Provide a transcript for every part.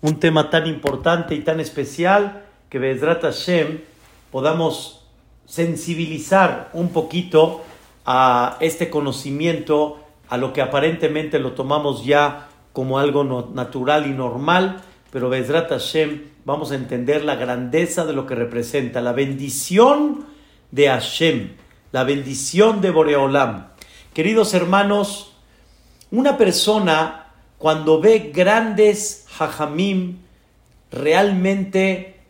un tema tan importante y tan especial que Bezrat Hashem podamos sensibilizar un poquito a este conocimiento, a lo que aparentemente lo tomamos ya como algo natural y normal, pero Bezrat Hashem vamos a entender la grandeza de lo que representa, la bendición de Hashem, la bendición de Boreolam. Queridos hermanos, una persona cuando ve grandes hajamim, realmente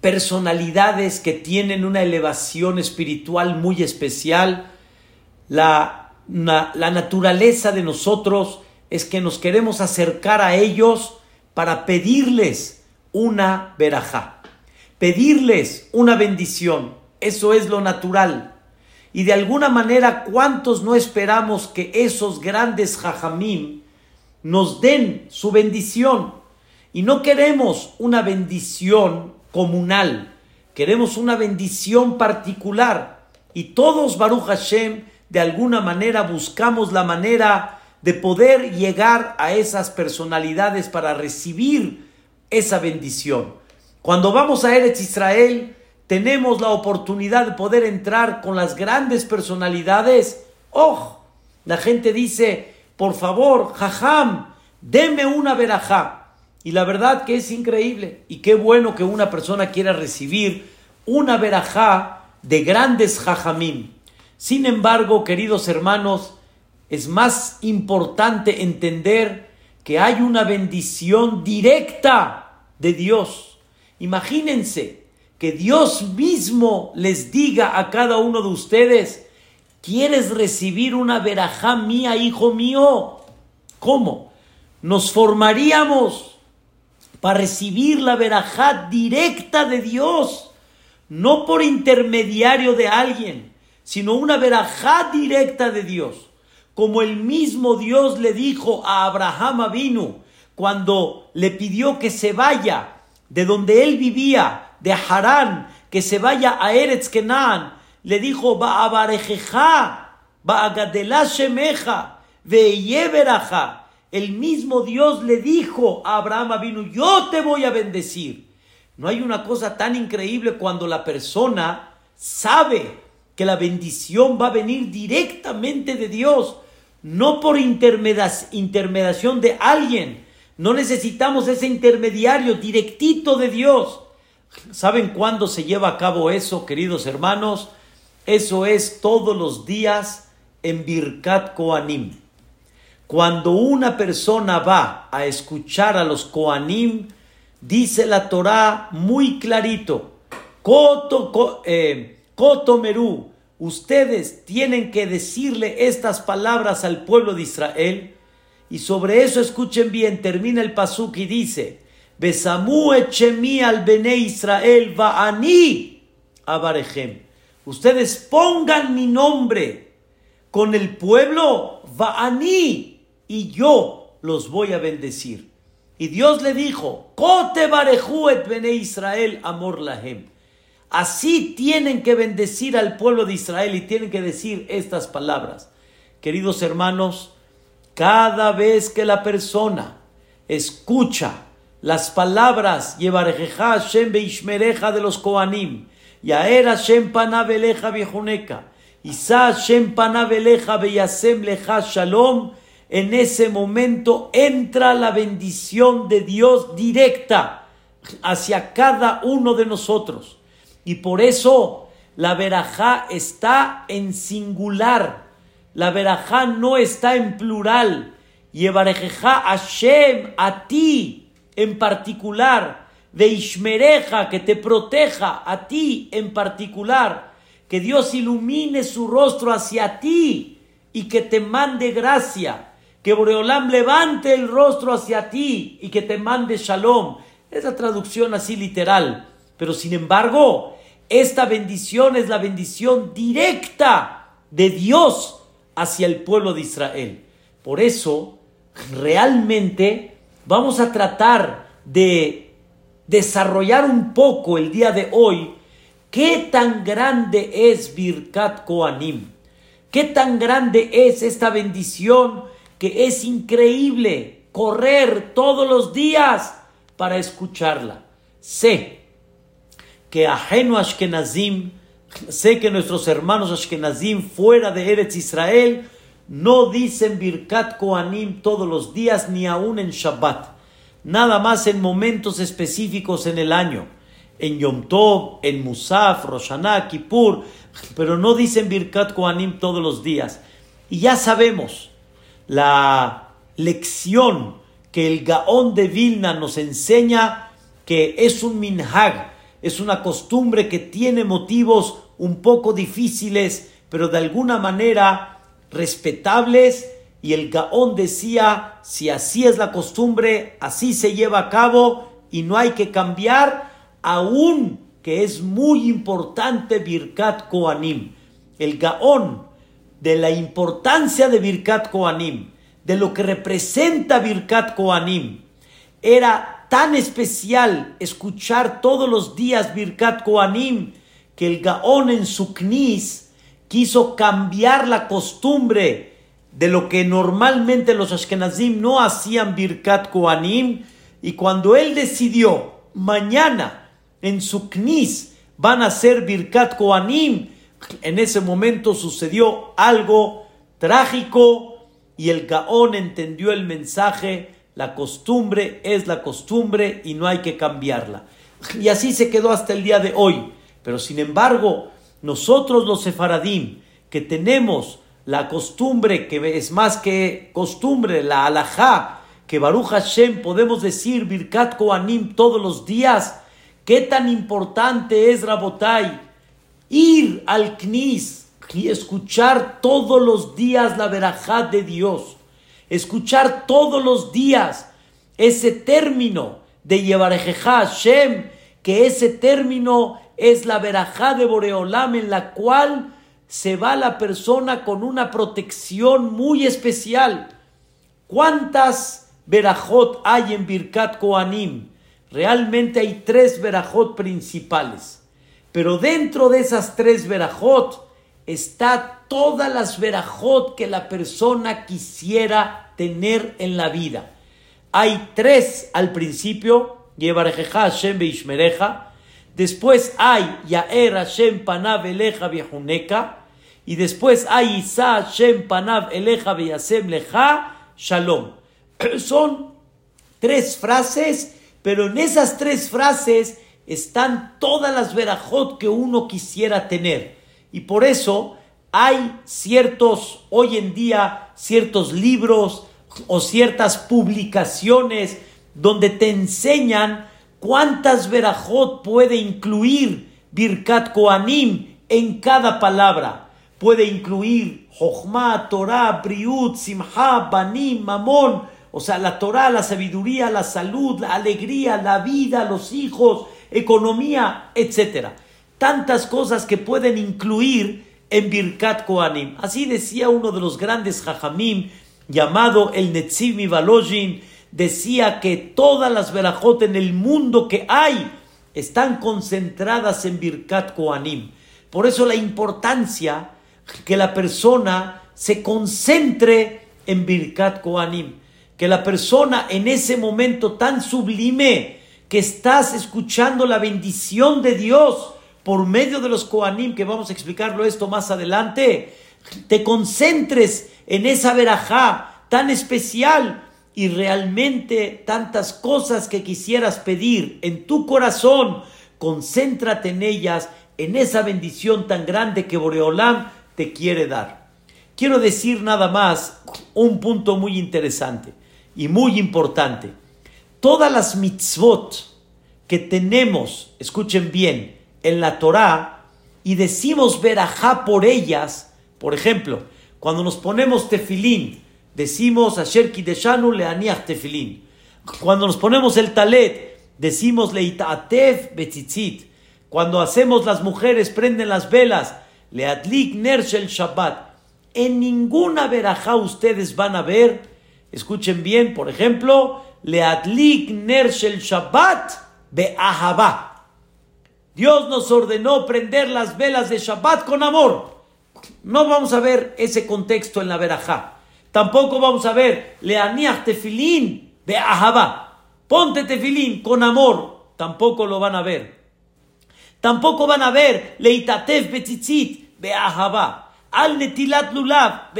personalidades que tienen una elevación espiritual muy especial, la, la naturaleza de nosotros es que nos queremos acercar a ellos para pedirles una verajá, pedirles una bendición. Eso es lo natural. Y de alguna manera, ¿cuántos no esperamos que esos grandes jajamim nos den su bendición? Y no queremos una bendición comunal, queremos una bendición particular. Y todos, Baruch Hashem, de alguna manera buscamos la manera de poder llegar a esas personalidades para recibir esa bendición. Cuando vamos a Eretz Israel, tenemos la oportunidad de poder entrar con las grandes personalidades. ¡Oh! La gente dice, por favor, jajam, deme una verajá. Y la verdad que es increíble. Y qué bueno que una persona quiera recibir una verajá de grandes jajamim. Sin embargo, queridos hermanos, es más importante entender que hay una bendición directa de Dios. Imagínense, que Dios mismo les diga a cada uno de ustedes, ¿quieres recibir una verajá mía, hijo mío? ¿Cómo? Nos formaríamos para recibir la verajá directa de Dios, no por intermediario de alguien, sino una verajá directa de Dios. Como el mismo Dios le dijo a Abraham Avinu cuando le pidió que se vaya de donde él vivía de Harán que se vaya a Eretz Kenan, le dijo, va a Shemeja, Veyeveraja. El mismo Dios le dijo a Abraham vino, yo te voy a bendecir. No hay una cosa tan increíble cuando la persona sabe que la bendición va a venir directamente de Dios, no por intermediación de alguien. No necesitamos ese intermediario directito de Dios. ¿Saben cuándo se lleva a cabo eso, queridos hermanos? Eso es todos los días en Birkat Koanim. Cuando una persona va a escuchar a los Koanim, dice la Torá muy clarito, Koto, eh, Merú, ustedes tienen que decirle estas palabras al pueblo de Israel. Y sobre eso escuchen bien, termina el pasuk y dice, Besamu echemi al bene Israel ani abarejem. Ustedes pongan mi nombre con el pueblo ani y yo los voy a bendecir. Y Dios le dijo, bareju et bene Israel amor lahem. Así tienen que bendecir al pueblo de Israel y tienen que decir estas palabras. Queridos hermanos, cada vez que la persona escucha las palabras Yevarejeja Hashem Beishmereja de los Koanim, Yaer Hashem Panaveleja Viejuneka, Isa Hashem Panaveleja Beyasem Leja Shalom, en ese momento entra la bendición de Dios directa hacia cada uno de nosotros. Y por eso la verajá está en singular. La verajá no está en plural. Yevarejeja Hashem a ti en particular, de Ishmereja, que te proteja a ti en particular, que Dios ilumine su rostro hacia ti y que te mande gracia, que Boreolam levante el rostro hacia ti y que te mande shalom. Es la traducción así literal, pero sin embargo, esta bendición es la bendición directa de Dios hacia el pueblo de Israel. Por eso, realmente, vamos a tratar de desarrollar un poco el día de hoy qué tan grande es Birkat Koanim, qué tan grande es esta bendición que es increíble correr todos los días para escucharla. Sé que ajeno Ashkenazim, sé que nuestros hermanos Ashkenazim fuera de Eretz Israel no dicen Birkat Koanim todos los días ni aún en Shabbat, nada más en momentos específicos en el año, en Yom Tov, en Musaf, Roshaná, Kippur, pero no dicen Birkat Koanim todos los días. Y ya sabemos la lección que el Gaón de Vilna nos enseña que es un minhag, es una costumbre que tiene motivos un poco difíciles, pero de alguna manera respetables y el Gaón decía, si así es la costumbre, así se lleva a cabo y no hay que cambiar, aún que es muy importante Birkat Koanim. El Gaón de la importancia de Birkat Koanim, de lo que representa Birkat Koanim, era tan especial escuchar todos los días Birkat Koanim que el Gaón en su knis quiso cambiar la costumbre de lo que normalmente los Ashkenazim no hacían Birkat Koanim, y cuando él decidió mañana en su Knis van a hacer Birkat Koanim, en ese momento sucedió algo trágico y el Gaón entendió el mensaje, la costumbre es la costumbre y no hay que cambiarla. Y así se quedó hasta el día de hoy. Pero sin embargo, nosotros los sefaradim, que tenemos la costumbre, que es más que costumbre, la alajá, que Baruch Hashem podemos decir Birkat Koanim todos los días, qué tan importante es Rabotai ir al Knis y escuchar todos los días la verajá de Dios, escuchar todos los días ese término de Yevarejeja Hashem, que ese término es la verajá de Boreolam en la cual se va la persona con una protección muy especial. ¿Cuántas verajot hay en Birkat Koanim? Realmente hay tres verajot principales. Pero dentro de esas tres verajot está todas las verajot que la persona quisiera tener en la vida. Hay tres al principio, Yevarejeja Hashem Beishmereja, Después hay Yaer Hashem Panav Eleja Viejuneka. Y después hay Isa Hashem Panav Eleja Veyasem Leja Shalom. Son tres frases, pero en esas tres frases están todas las verajot que uno quisiera tener. Y por eso hay ciertos, hoy en día, ciertos libros o ciertas publicaciones donde te enseñan ¿Cuántas verajot puede incluir Birkat Koanim en cada palabra? Puede incluir Jochma, Torah, Briut, Simha, Banim, Mamón, o sea, la Torah, la sabiduría, la salud, la alegría, la vida, los hijos, economía, etc. Tantas cosas que pueden incluir en Birkat Koanim. Así decía uno de los grandes Jajamim, llamado el Netziv Mivalojin, decía que todas las verajot en el mundo que hay están concentradas en Birkat Koanim. Por eso la importancia que la persona se concentre en Birkat Koanim. Que la persona en ese momento tan sublime que estás escuchando la bendición de Dios por medio de los Koanim, que vamos a explicarlo esto más adelante, te concentres en esa verajá tan especial y realmente tantas cosas que quisieras pedir en tu corazón, concéntrate en ellas, en esa bendición tan grande que Boreolam te quiere dar. Quiero decir nada más un punto muy interesante y muy importante. Todas las mitzvot que tenemos, escuchen bien, en la Torah y decimos verajá por ellas, por ejemplo, cuando nos ponemos tefilín, decimos Asher Kideshanu Leaniach Tefilin. Cuando nos ponemos el talet, decimos Leitatev Betzitzit. Cuando hacemos las mujeres, prenden las velas, Leatlik Nershel Shabbat. En ninguna verajá ustedes van a ver, escuchen bien, por ejemplo, Leatlik Nershel Shabbat Be'ahavá. Dios nos ordenó prender las velas de Shabbat con amor. No vamos a ver ese contexto en la verajá. Tampoco vamos a ver leaniach tefilín de ahaba. Ponte tefilín con amor. Tampoco lo van a ver. Tampoco van a ver leitatef betzitzit de ahaba. Al netilat lulav.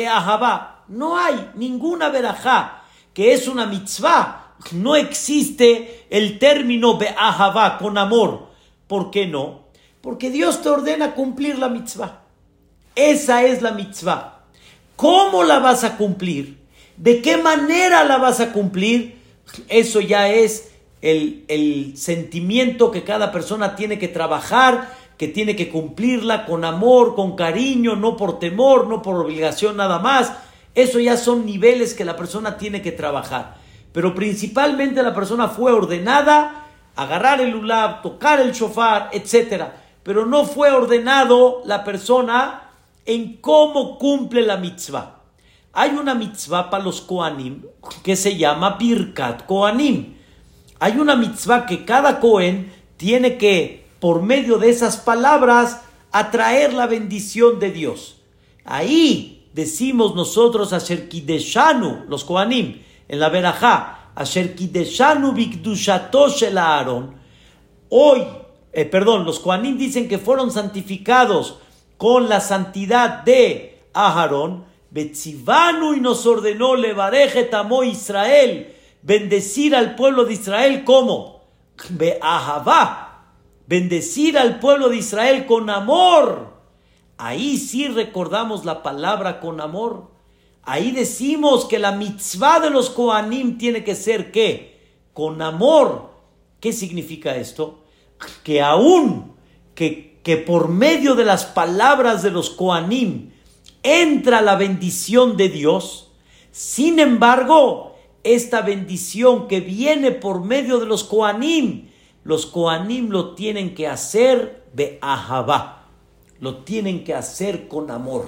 No hay ninguna verajá que es una mitzvah. No existe el término ahaba con amor. ¿Por qué no? Porque Dios te ordena cumplir la mitzvah. Esa es la mitzvah. ¿Cómo la vas a cumplir? ¿De qué manera la vas a cumplir? Eso ya es el sentimiento que cada persona tiene que trabajar, que tiene que cumplirla con amor, con cariño, no por temor, no por obligación nada más. Eso ya son niveles que la persona tiene que trabajar. Pero principalmente la persona fue ordenada agarrar el ulab, tocar el shofar, etc. Pero no fue ordenado la persona en cómo cumple la mitzvah. Hay una mitzvah para los Koanim que se llama Birkat Koanim. Hay una mitzvah que cada Kohen tiene que, por medio de esas palabras, atraer la bendición de Dios. Ahí decimos nosotros a Kideshanu, los Koanim, en la Berajá, Asher Kideshanu Bikdushato Shel Aaron. Hoy, eh, perdón, los Koanim dicen que fueron santificados con la santidad de Aharón, Betzivanu y nos ordenó Levareje Tamó Israel, bendecir al pueblo de Israel como Beahavá, bendecir al pueblo de Israel con amor. Ahí sí recordamos la palabra con amor. Ahí decimos que la mitzvah de los Koanim tiene que ser ¿qué? Con amor. ¿Qué significa esto? Que aún que que por medio de las palabras de los Koanim entra la bendición de Dios. Sin embargo, esta bendición que viene por medio de los Koanim, los Koanim lo tienen que hacer de Ahabá, lo tienen que hacer con amor.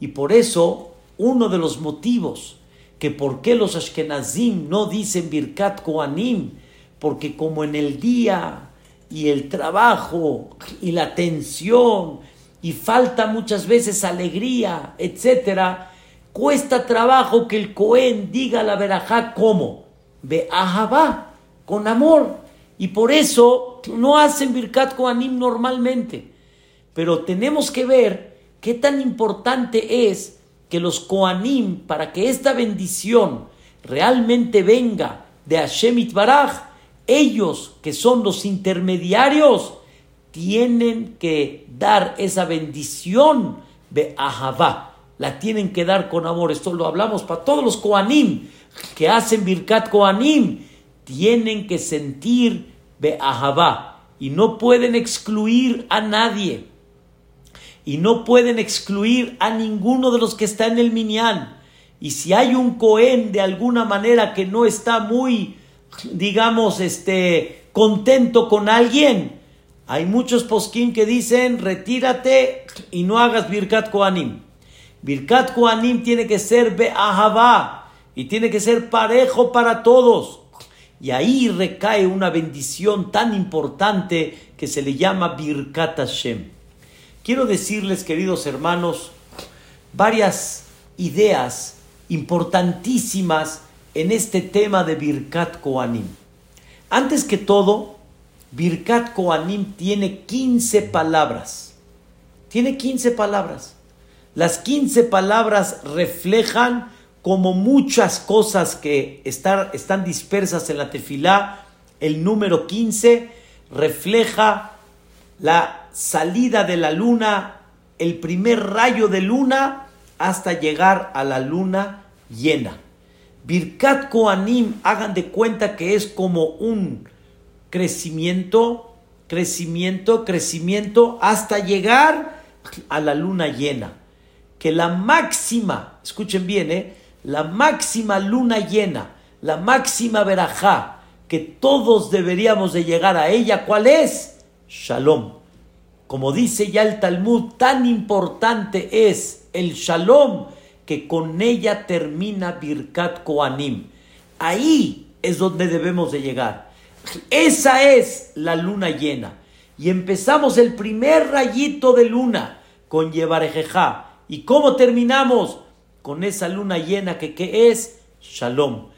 Y por eso, uno de los motivos que por qué los Ashkenazim no dicen Birkat Koanim, porque como en el día y el trabajo y la tensión y falta muchas veces alegría, etcétera, cuesta trabajo que el Cohen diga la verajá como, ve ahabá, con amor. Y por eso no hacen Birkat Koanim normalmente. Pero tenemos que ver qué tan importante es que los Koanim, para que esta bendición realmente venga de Hashem Itbaraj, ellos que son los intermediarios tienen que dar esa bendición de Ahavá. La tienen que dar con amor. Esto lo hablamos para todos los Koanim que hacen Birkat Koanim. Tienen que sentir de Ahavá. Y no pueden excluir a nadie. Y no pueden excluir a ninguno de los que está en el Minyan. Y si hay un Cohen de alguna manera que no está muy digamos, este, contento con alguien. Hay muchos posquín que dicen, retírate y no hagas Birkat Koanim. Birkat Koanim tiene que ser Be'ahavá y tiene que ser parejo para todos. Y ahí recae una bendición tan importante que se le llama Birkat Hashem. Quiero decirles, queridos hermanos, varias ideas importantísimas en este tema de Birkat Koanim. Antes que todo, Birkat Koanim tiene 15 palabras. Tiene 15 palabras. Las 15 palabras reflejan como muchas cosas que están, dispersas en la tefilá. El número 15 refleja la salida de la luna, el primer rayo de luna hasta llegar a la luna llena. Birkat Koanim, hagan de cuenta que es como un crecimiento, crecimiento, crecimiento, hasta llegar a la luna llena. Que la máxima, escuchen bien, ¿eh? La máxima luna llena, la máxima verajá, que todos deberíamos de llegar a ella, ¿cuál es? Shalom. Como dice ya el Talmud, tan importante es el shalom que con ella termina Birkat Koanim. Ahí es donde debemos de llegar. Esa es la luna llena. Y empezamos el primer rayito de luna con Yevarejeja. ¿Y cómo terminamos? Con esa luna llena que ¿qué es Shalom.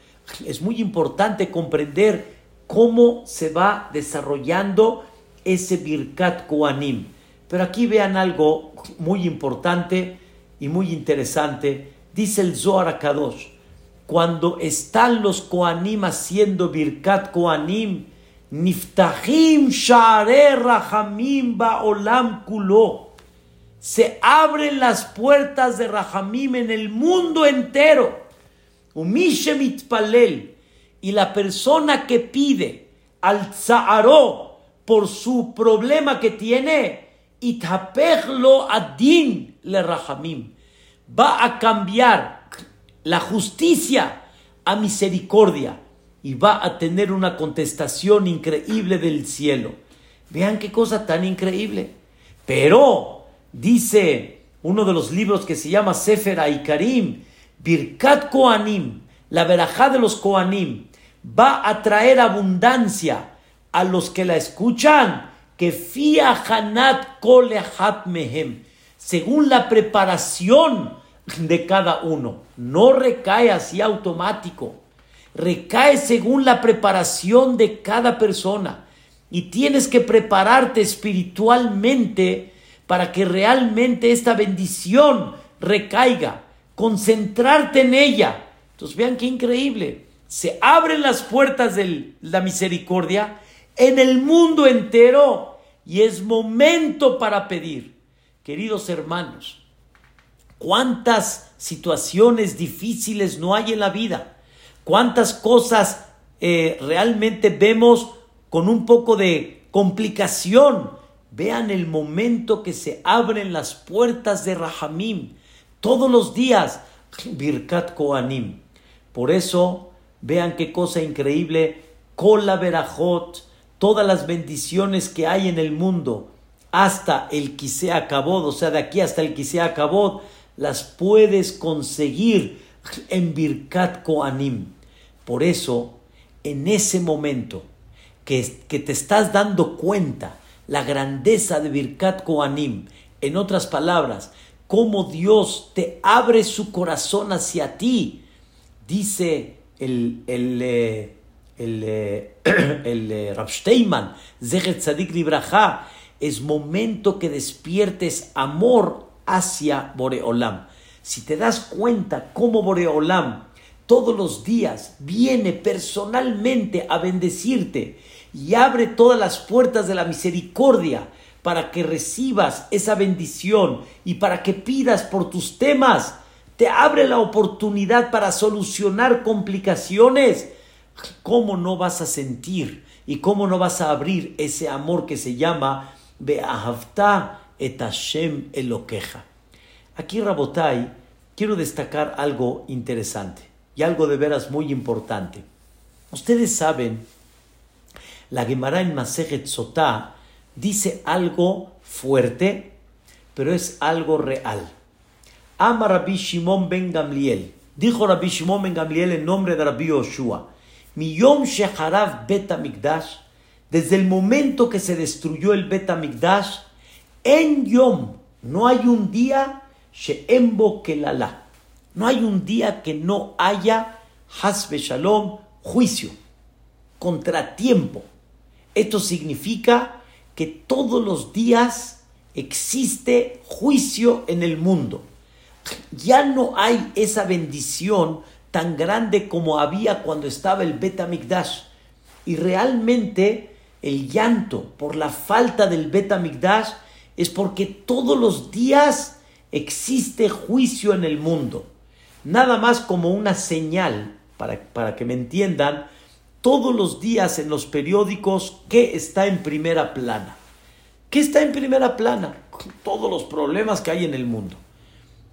Es muy importante comprender cómo se va desarrollando ese Birkat Koanim. Pero aquí vean algo muy importante y muy interesante. Dice el Zohar Kadosh, cuando están los Koanim haciendo Birkat Koanim, Niftahim Share Rahamim Olam Kulo. Se abren las puertas de Rahamim en el mundo entero. Y la persona que pide al Zaharo por su problema que tiene, Itapeglo Adin le Rahamim. Va a cambiar la justicia a misericordia y va a tener una contestación increíble del cielo. Vean qué cosa tan increíble. Pero, dice uno de los libros que se llama Sefer Aikarim, Birkat Koanim, la verajá de los Koanim, va a traer abundancia a los que la escuchan, que fia hanat kolehat mehem, según la preparación de cada uno. No recae así automático recae según la preparación de cada persona. Y tienes que prepararte espiritualmente para que realmente esta bendición recaiga, concentrarte en ella. Entonces vean qué increíble. Se abren las puertas de la misericordia en el mundo entero y es momento para pedir. Queridos hermanos, cuántas situaciones difíciles no hay en la vida cuántas cosas eh, realmente vemos con un poco de complicación. Vean el momento que se abren las puertas de Rahamim. Todos los días, Birkat Koanim. Por eso, vean qué cosa increíble. Kola todas las bendiciones que hay en el mundo, hasta el Kisea Kabod, o sea, de aquí hasta el Kisea Kabod, las puedes conseguir en Birkat Koanim. Por eso, en ese momento que, que te estás dando cuenta la grandeza de Birkat Koanim, en otras palabras, cómo Dios te abre su corazón hacia ti, dice el, el, eh, el, eh, el, eh, Rabsteinman, Tzadik Libraja, es momento que despiertes amor hacia Boreolam. Si te das cuenta cómo Boreolam todos los días viene personalmente a bendecirte y abre todas las puertas de la misericordia para que recibas esa bendición y para que pidas por tus temas. Te abre la oportunidad para solucionar complicaciones. ¿Cómo no vas a sentir y cómo no vas a abrir ese amor que se llama Beahavta et Hashem Elokeja? Aquí, Rabotai, quiero destacar algo interesante y algo de veras muy importante. Ustedes saben, la Gemara en Masejet Sotá dice algo fuerte, pero es algo real. Ama Rabbi Shimon ben Gamliel. Dijo Rabbi Shimon ben Gamliel en nombre de Rabbi Yoshua. Mi yom shecharav bet Amigdash, desde el momento que se destruyó el bet en yom, no hay un día sheembo kelala no hay un día que no haya Hasbe Shalom, juicio, contratiempo. Esto significa que todos los días existe juicio en el mundo. Ya no hay esa bendición tan grande como había cuando estaba el Bet Mikdash. Y realmente el llanto por la falta del Bet Mikdash es porque todos los días existe juicio en el mundo nada más como una señal, para, para que me entiendan, todos los días en los periódicos, ¿qué está en primera plana? ¿Qué está en primera plana? Todos los problemas que hay en el mundo,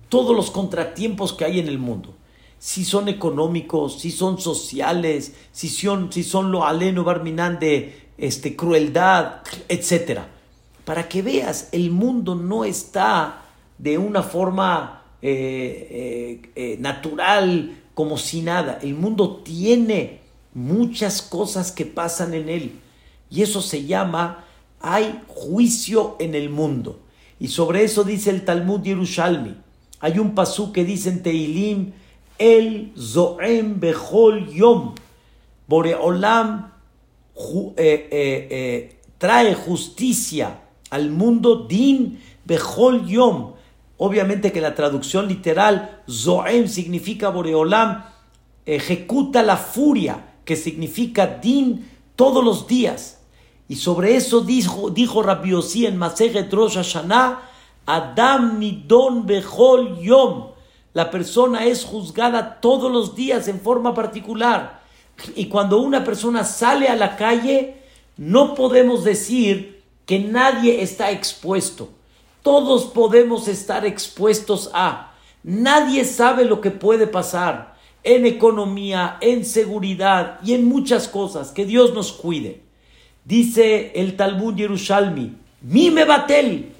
todos los contratiempos que hay en el mundo. Si son económicos, si son sociales, si son, si son lo aleno barminan de este, crueldad, etc. Para que veas, el mundo no está de una forma eh, eh, eh, natural, como si nada. El mundo tiene muchas cosas que pasan en él. Y eso se llama, hay juicio en el mundo. Y sobre eso dice el Talmud Yerushalmi. Hay un pasú que dice en Teilim, el Zoem Bechol Yom. Boreolam eh, eh, eh, trae justicia al mundo, Din Bechol Yom. Obviamente que la traducción literal, Zoem significa Boreolam, ejecuta la furia, que significa Din todos los días. Y sobre eso dijo, dijo Rabbi en Masejet Rosh Hashanah, Adam Nidon Yom. La persona es juzgada todos los días en forma particular. Y cuando una persona sale a la calle, no podemos decir que nadie está expuesto. Todos podemos estar expuestos a. Nadie sabe lo que puede pasar en economía, en seguridad y en muchas cosas. Que Dios nos cuide. Dice el Talmud Yerushalmi, Mime Batel,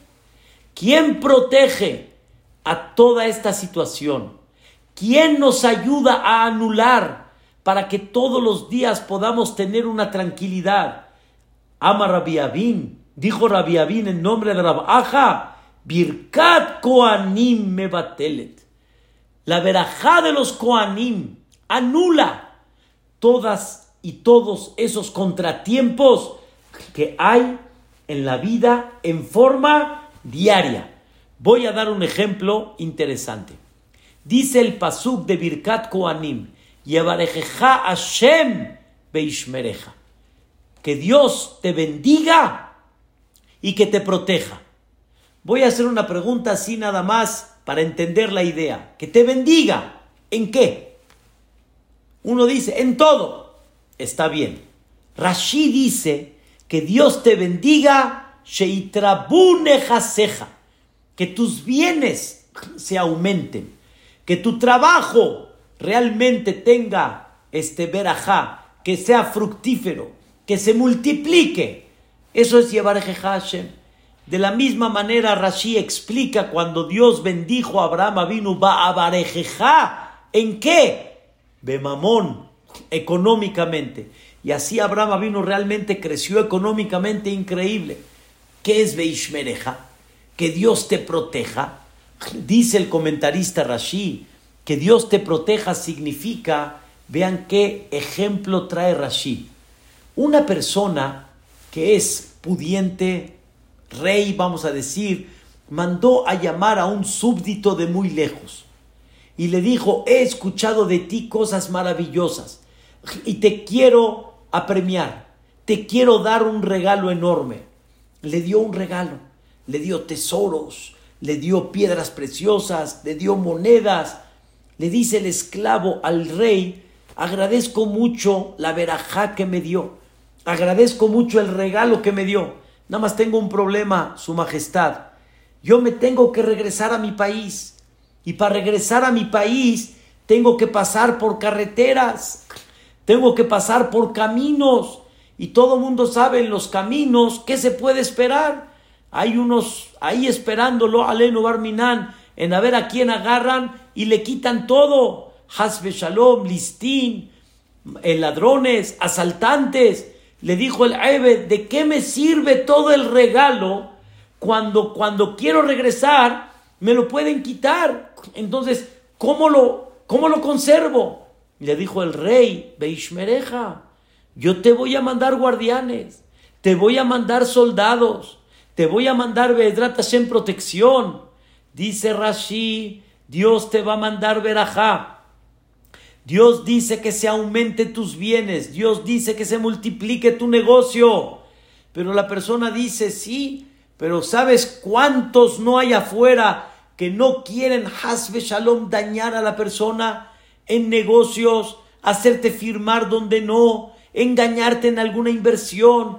¿quién protege a toda esta situación? ¿Quién nos ayuda a anular para que todos los días podamos tener una tranquilidad? Ama Rabiabin, dijo Rabiabin en nombre de Rabaja, Birkat Koanim Mebatelet. La verajá de los Koanim anula todas y todos esos contratiempos que hay en la vida en forma diaria. Voy a dar un ejemplo interesante. Dice el pasuk de Birkat Koanim, Yevarejeja Hashem Beishmereja. Que Dios te bendiga y que te proteja. Voy a hacer una pregunta así nada más para entender la idea. Que te bendiga. ¿En qué? Uno dice, en todo. Está bien. Rashi dice que Dios te bendiga, que tus bienes se aumenten, que tu trabajo realmente tenga este verajá, que sea fructífero, que se multiplique. Eso es llevar Hashem. De la misma manera, Rashi explica cuando Dios bendijo a Abraham vino va a Barejeja. ¿En qué? Bemamón, económicamente. Y así Abraham vino realmente creció económicamente increíble. ¿Qué es Beishmereja? Que Dios te proteja. Dice el comentarista Rashi que Dios te proteja significa, vean qué ejemplo trae Rashi. Una persona que es pudiente, rey, vamos a decir, mandó a llamar a un súbdito de muy lejos y le dijo, he escuchado de ti cosas maravillosas y te quiero apremiar, te quiero dar un regalo enorme. Le dio un regalo, le dio tesoros, le dio piedras preciosas, le dio monedas. Le dice el esclavo al rey, agradezco mucho la verajá que me dio, agradezco mucho el regalo que me dio Nada más tengo un problema, Su Majestad. Yo me tengo que regresar a mi país. Y para regresar a mi país tengo que pasar por carreteras. Tengo que pasar por caminos. Y todo el mundo sabe en los caminos qué se puede esperar. Hay unos ahí esperándolo, Aleno Barminan, en a ver a quién agarran y le quitan todo. Hasbe Shalom, listín, eh, ladrones, asaltantes le dijo el Ebed, ¿de qué me sirve todo el regalo cuando, cuando quiero regresar me lo pueden quitar? Entonces, ¿cómo lo, cómo lo conservo? Le dijo el rey, Beishmereja, yo te voy a mandar guardianes, te voy a mandar soldados, te voy a mandar Vedratas en protección. Dice Rashi, Dios te va a mandar verajá Dios dice que se aumente tus bienes, Dios dice que se multiplique tu negocio. Pero la persona dice, sí, pero ¿sabes cuántos no hay afuera que no quieren Hasbe Shalom dañar a la persona en negocios, hacerte firmar donde no, engañarte en alguna inversión?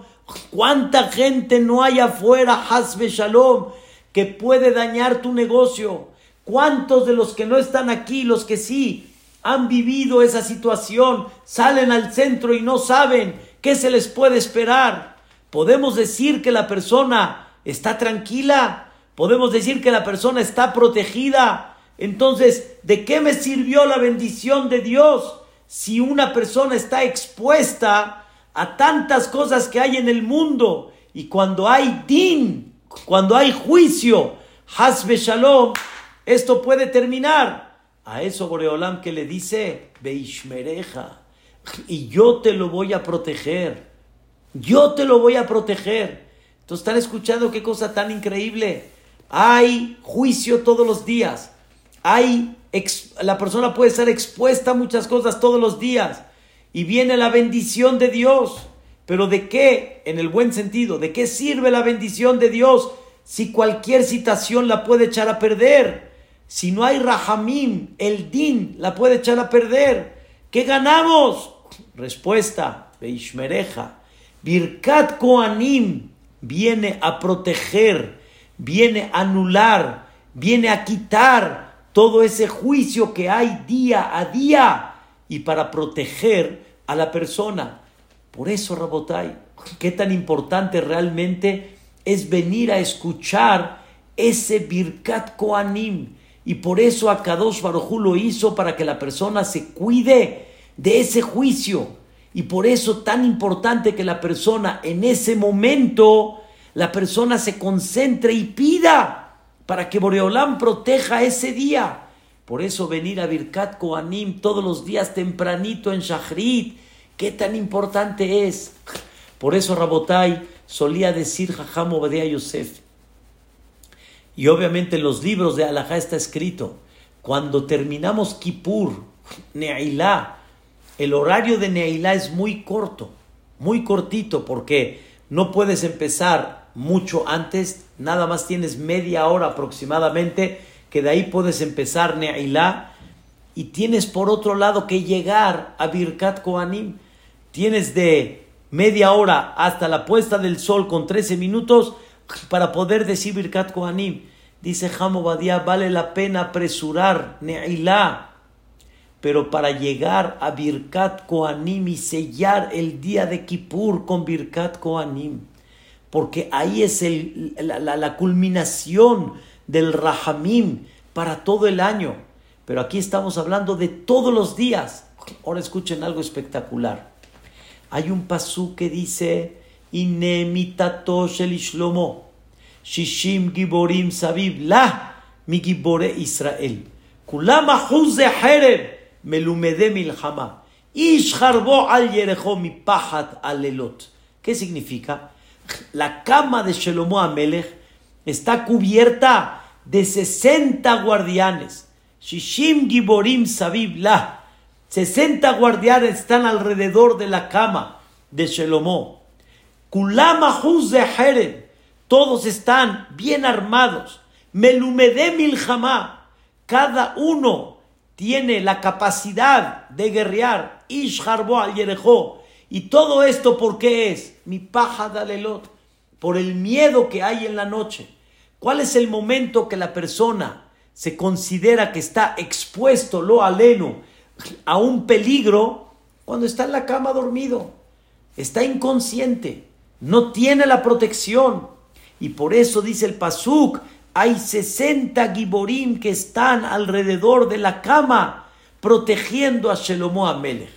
¿Cuánta gente no hay afuera, Hasbe Shalom, que puede dañar tu negocio? ¿Cuántos de los que no están aquí, los que sí, han vivido esa situación, salen al centro y no saben qué se les puede esperar. Podemos decir que la persona está tranquila, podemos decir que la persona está protegida. Entonces, ¿de qué me sirvió la bendición de Dios si una persona está expuesta a tantas cosas que hay en el mundo? Y cuando hay din, cuando hay juicio, Hasbe Shalom, esto puede terminar. A eso Boreolam que le dice, Beishmereja, y yo te lo voy a proteger. Yo te lo voy a proteger. Entonces están escuchando qué cosa tan increíble. Hay juicio todos los días. Hay la persona puede estar expuesta a muchas cosas todos los días y viene la bendición de Dios. Pero ¿de qué? En el buen sentido, ¿de qué sirve la bendición de Dios si cualquier citación la puede echar a perder? Si no hay rahamim, el din la puede echar a perder. ¿Qué ganamos? Respuesta, Beishmereja. Birkat Koanim viene a proteger, viene a anular, viene a quitar todo ese juicio que hay día a día y para proteger a la persona. Por eso, Rabotai, qué tan importante realmente es venir a escuchar ese Birkat Koanim. Y por eso Akadosh Barujú lo hizo para que la persona se cuide de ese juicio. Y por eso tan importante que la persona en ese momento, la persona se concentre y pida para que Boreolam proteja ese día. Por eso venir a Birkat Koanim todos los días tempranito en Shachrit, qué tan importante es. Por eso Rabotai solía decir Jajam Obadiah Yosef. Y obviamente en los libros de Alajá está escrito, cuando terminamos Kippur, Neilá, el horario de Neilá es muy corto, muy cortito, porque no puedes empezar mucho antes, nada más tienes media hora aproximadamente, que de ahí puedes empezar Ne'ilá, y tienes por otro lado que llegar a Birkat Koanim. Tienes de media hora hasta la puesta del sol con 13 minutos para poder decir Birkat Koanim. Dice Jamo Badia, vale la pena apresurar Ne'ilá, pero para llegar a Birkat Koanim y sellar el día de Kippur con Birkat Koanim porque ahí es el, la, culminación del Rahamim para todo el año. Pero aquí estamos hablando de todos los días. Ahora escuchen algo espectacular. Hay un pasú que dice, Inemitato Shlomo, Shishim Giborim Sabib, La mi Gibore Israel. Kulama Hereb, Melumede Milhama. Ish al Yerejo Pahat Alelot. ¿Qué significa? la cama de Shelomo Amelech está cubierta de 60 guardianes. Shishim Giborim Sabib La. 60 guardianes están alrededor de la cama de Shelomo. Kulama de Jerem. Todos están bien armados. Melumede Milhamá. Cada uno tiene la capacidad de guerrear. Ish Harbo al Yerejo y todo esto, ¿por qué es? Mi paja dalelot, por el miedo que hay en la noche. ¿Cuál es el momento que la persona se considera que está expuesto, lo aleno, a un peligro? Cuando está en la cama dormido, está inconsciente, no tiene la protección. Y por eso dice el Pasuk, hay 60 giborim que están alrededor de la cama protegiendo a Shelomo Amelech.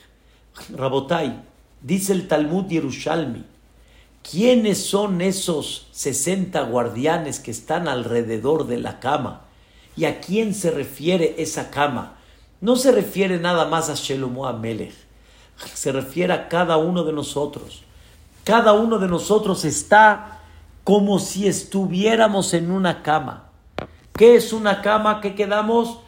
Rabotai, Dice el Talmud Yerushalmi, ¿quiénes son esos 60 guardianes que están alrededor de la cama? ¿Y a quién se refiere esa cama? No se refiere nada más a Shelomo Amelech, se refiere a cada uno de nosotros. Cada uno de nosotros está como si estuviéramos en una cama. ¿Qué es una cama que quedamos?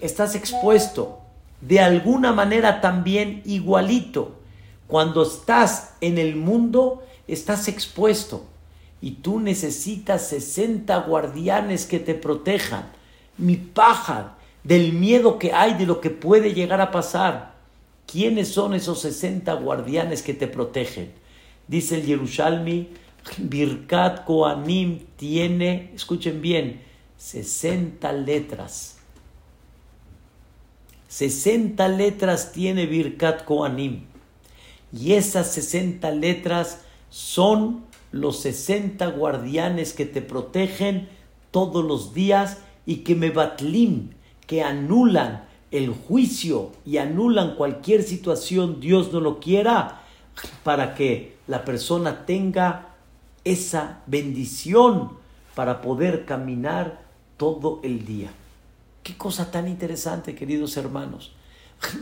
Estás expuesto. De alguna manera también igualito cuando estás en el mundo, estás expuesto y tú necesitas 60 guardianes que te protejan. Mi paja del miedo que hay de lo que puede llegar a pasar. ¿Quiénes son esos 60 guardianes que te protegen? Dice el Yerushalmi, Birkat Koanim tiene, escuchen bien, 60 letras. 60 letras tiene Birkat Koanim. Y esas 60 letras son los 60 guardianes que te protegen todos los días y que me batlim, que anulan el juicio y anulan cualquier situación, Dios no lo quiera, para que la persona tenga esa bendición para poder caminar todo el día. Qué cosa tan interesante, queridos hermanos.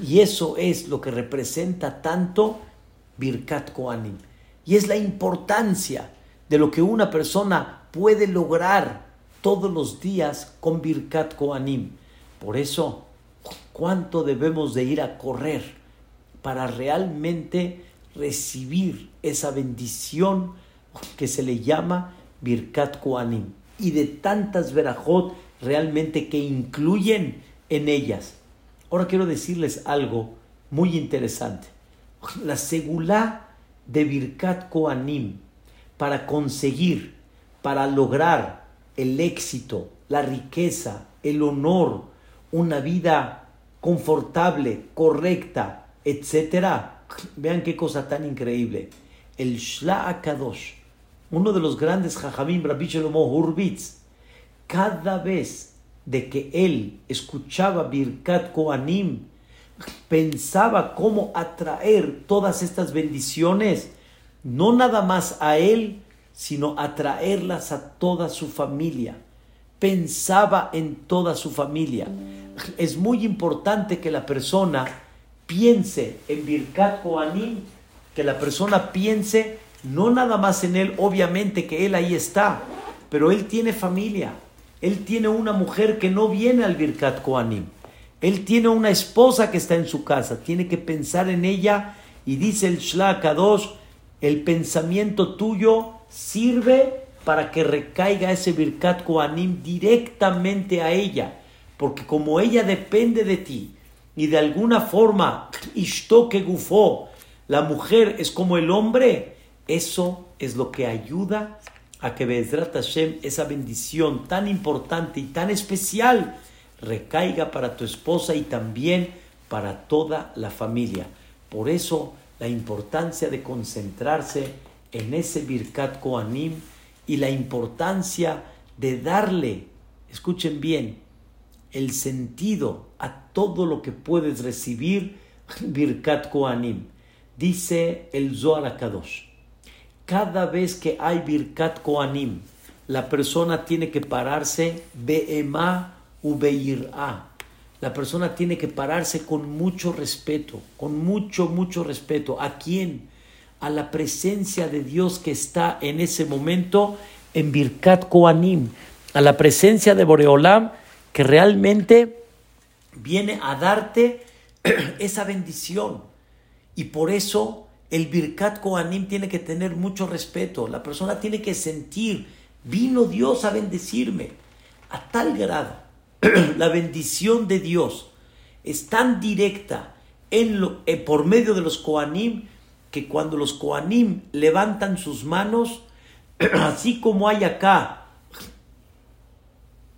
Y eso es lo que representa tanto Birkat Koanim. Y es la importancia de lo que una persona puede lograr todos los días con Birkat Koanim. Por eso, ¿cuánto debemos de ir a correr para realmente recibir esa bendición que se le llama Birkat Koanim? Y de tantas verajot realmente que incluyen en ellas. Ahora quiero decirles algo muy interesante. La segulá de Birkat Koanim para conseguir, para lograr el éxito, la riqueza, el honor, una vida confortable, correcta, etc. Vean qué cosa tan increíble. El Shla Akadosh, uno de los grandes Jajamim, Rabbi Shlomo Hurwitz, cada vez de que él escuchaba Birkat Koanim, pensaba cómo atraer todas estas bendiciones, no nada más a él, sino atraerlas a toda su familia. Pensaba en toda su familia. Es muy importante que la persona piense en Birkat Koanim, que la persona piense no nada más en él, obviamente que él ahí está, pero él tiene familia, él tiene una mujer que no viene al Birkat Koanim. Él tiene una esposa que está en su casa. Tiene que pensar en ella. Y dice el Shla Kadosh, el pensamiento tuyo sirve para que recaiga ese Birkat Koanim directamente a ella. Porque como ella depende de ti y de alguna forma, Ishtoke Gufo, la mujer es como el hombre, eso es lo que ayuda a que Bezrat Hashem, esa bendición tan importante y tan especial, recaiga para tu esposa y también para toda la familia. Por eso la importancia de concentrarse en ese Birkat Koanim y la importancia de darle, escuchen bien, el sentido a todo lo que puedes recibir Birkat Koanim. Dice el Zohar Akadosh cada vez que hay Birkat Koanim, la persona tiene que pararse Be'ema Ubeir'a. La persona tiene que pararse con mucho respeto, con mucho, mucho respeto. ¿A quién? A la presencia de Dios que está en ese momento en Birkat Koanim, a la presencia de Boreolam que realmente viene a darte esa bendición. Y por eso el Birkat Kohanim tiene que tener mucho respeto. La persona tiene que sentir, vino Dios a bendecirme. A tal grado, la bendición de Dios es tan directa en lo, eh, por medio de los Kohanim que cuando los Kohanim levantan sus manos, así como hay acá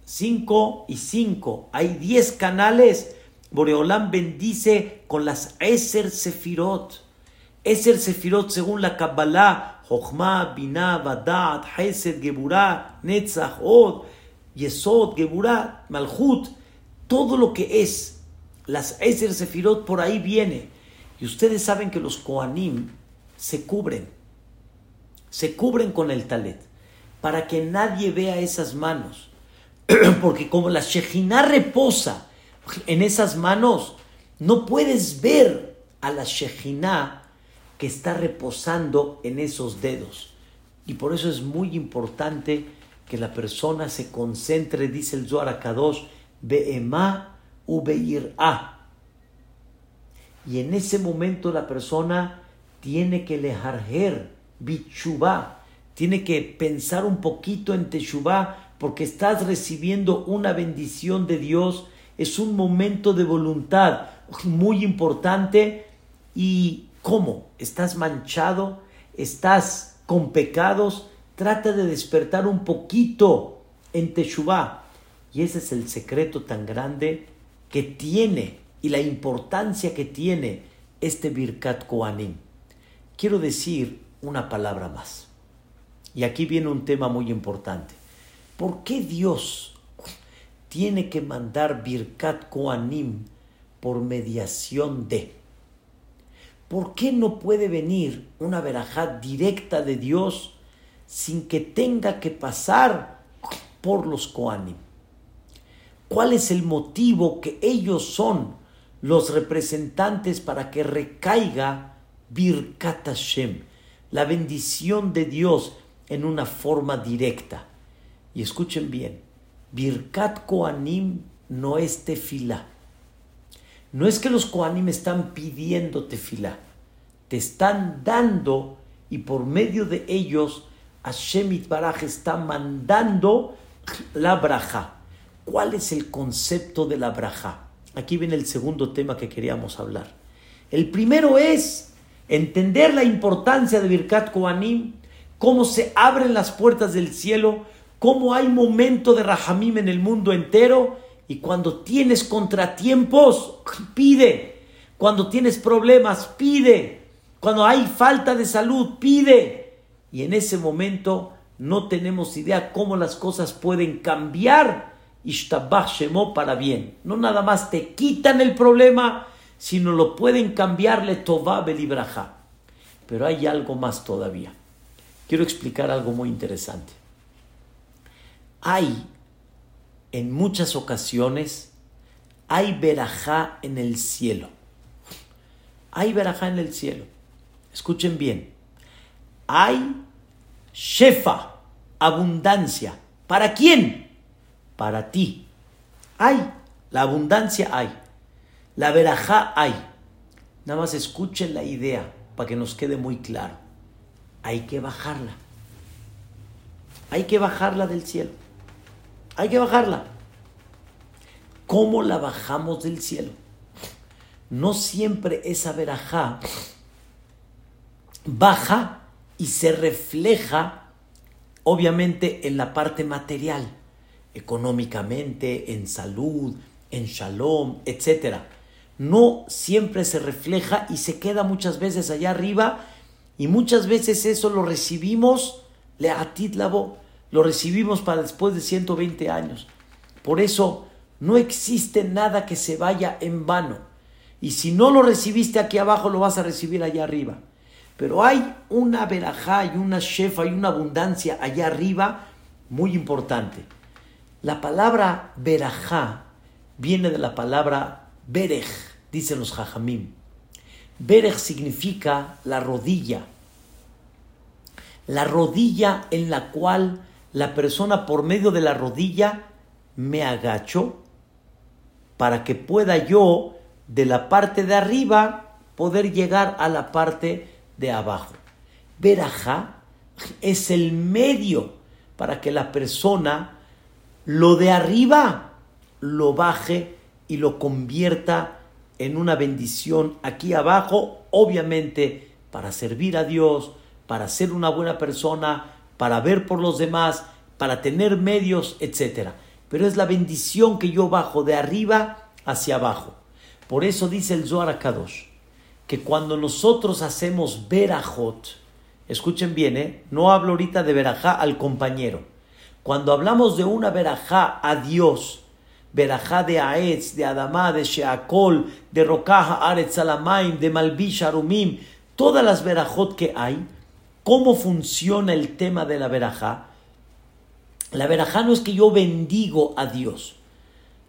cinco y cinco, hay diez canales, Boreolam bendice con las Eser Sefirot. Es el Sefirot según la Kabbalah, Jochma, Binah, Badat, Hesed, Geburah, Netzach, Od, Yesod, Geburah, Malchut, todo lo que es las Eser Sefirot por ahí viene. Y ustedes saben que los Koanim se cubren, se cubren con el talet, para que nadie vea esas manos. Porque como la Shejinah reposa en esas manos, no puedes ver a la Shejinah que está reposando en esos dedos. Y por eso es muy importante que la persona se concentre, dice el Zohar Kadosh, Be'ema u A. Y en ese momento la persona tiene que lejarger, bichubá, tiene que pensar un poquito en Teshuvá, porque estás recibiendo una bendición de Dios. Es un momento de voluntad muy importante y ¿Cómo? ¿Estás manchado? ¿Estás con pecados? Trata de despertar un poquito en Teshuvah. Y ese es el secreto tan grande que tiene y la importancia que tiene este Birkat Koanim. Quiero decir una palabra más. Y aquí viene un tema muy importante. ¿Por qué Dios tiene que mandar Birkat Koanim por mediación de? ¿Por qué no puede venir una verajá directa de Dios sin que tenga que pasar por los Koanim? ¿Cuál es el motivo que ellos son los representantes para que recaiga Birkat Hashem, la bendición de Dios en una forma directa? Y escuchen bien, Birkat Koanim no es tefilá. No es que los Koanim están pidiendo tefilá, te están dando y por medio de ellos Hashem Baraj está mandando la braja. ¿Cuál es el concepto de la braja? Aquí viene el segundo tema que queríamos hablar. El primero es entender la importancia de Birkat Koanim, cómo se abren las puertas del cielo, cómo hay momento de Rahamim en el mundo entero y cuando tienes contratiempos, pide. Cuando tienes problemas, pide. Cuando hay falta de salud, pide. Y en ese momento no tenemos idea cómo las cosas pueden cambiar Shemo para bien. No nada más te quitan el problema, sino lo pueden cambiarle Tová. Pero hay algo más todavía. Quiero explicar algo muy interesante. Hay, en muchas ocasiones, hay verajá en el cielo. Hay verajá en el cielo. Escuchen bien. Hay shefa, abundancia. ¿Para quién? para ti. Hay, la abundancia hay, la verajá hay. Nada más escuchen la idea para que nos quede muy claro. Hay que bajarla. Hay que bajarla del cielo. Hay que bajarla. ¿Cómo la bajamos del cielo? No siempre esa verajá baja y se refleja, obviamente, en la parte material económicamente, en salud, en shalom, etc. No siempre se refleja y se queda muchas veces allá arriba y muchas veces eso lo recibimos, le atit lo recibimos para después de 120 años. Por eso no existe nada que se vaya en vano. Y si no lo recibiste aquí abajo, lo vas a recibir allá arriba. Pero hay una verajá y una shefa y una abundancia allá arriba muy importante. La palabra verajá viene de la palabra berej, dicen los jajamim. Berej significa la rodilla. La rodilla en la cual la persona por medio de la rodilla me agacho para que pueda yo de la parte de arriba poder llegar a la parte de abajo. Verajá es el medio para que la persona lo de arriba lo baje y lo convierta en una bendición aquí abajo, obviamente para servir a Dios, para ser una buena persona, para ver por los demás, para tener medios, etc. Pero es la bendición que yo bajo de arriba hacia abajo. Por eso dice el Zohar Kadosh, que cuando nosotros hacemos verajot, escuchen bien, ¿eh? no hablo ahorita de verajá al compañero, cuando hablamos de una verajá a Dios, verajá de Aetz, de Adamá, de Sheakol, de Rokaja, Aretz Salamaim, de Malbish Arumim, todas las verajot que hay, ¿cómo funciona el tema de la verajá? La verajá no es que yo bendigo a Dios.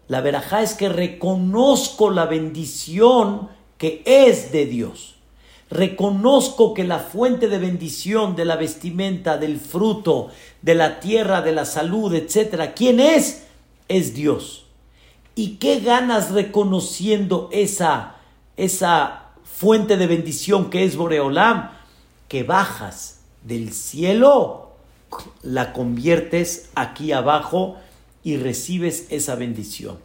La verajá es que reconozco la bendición que es de Dios. Reconozco que la fuente de bendición de la vestimenta, del fruto, de la tierra, de la salud, etcétera, ¿quién es? Es Dios. ¿Y qué ganas reconociendo esa, esa fuente de bendición que es Boreolam? Que bajas del cielo, la conviertes aquí abajo y recibes esa bendición.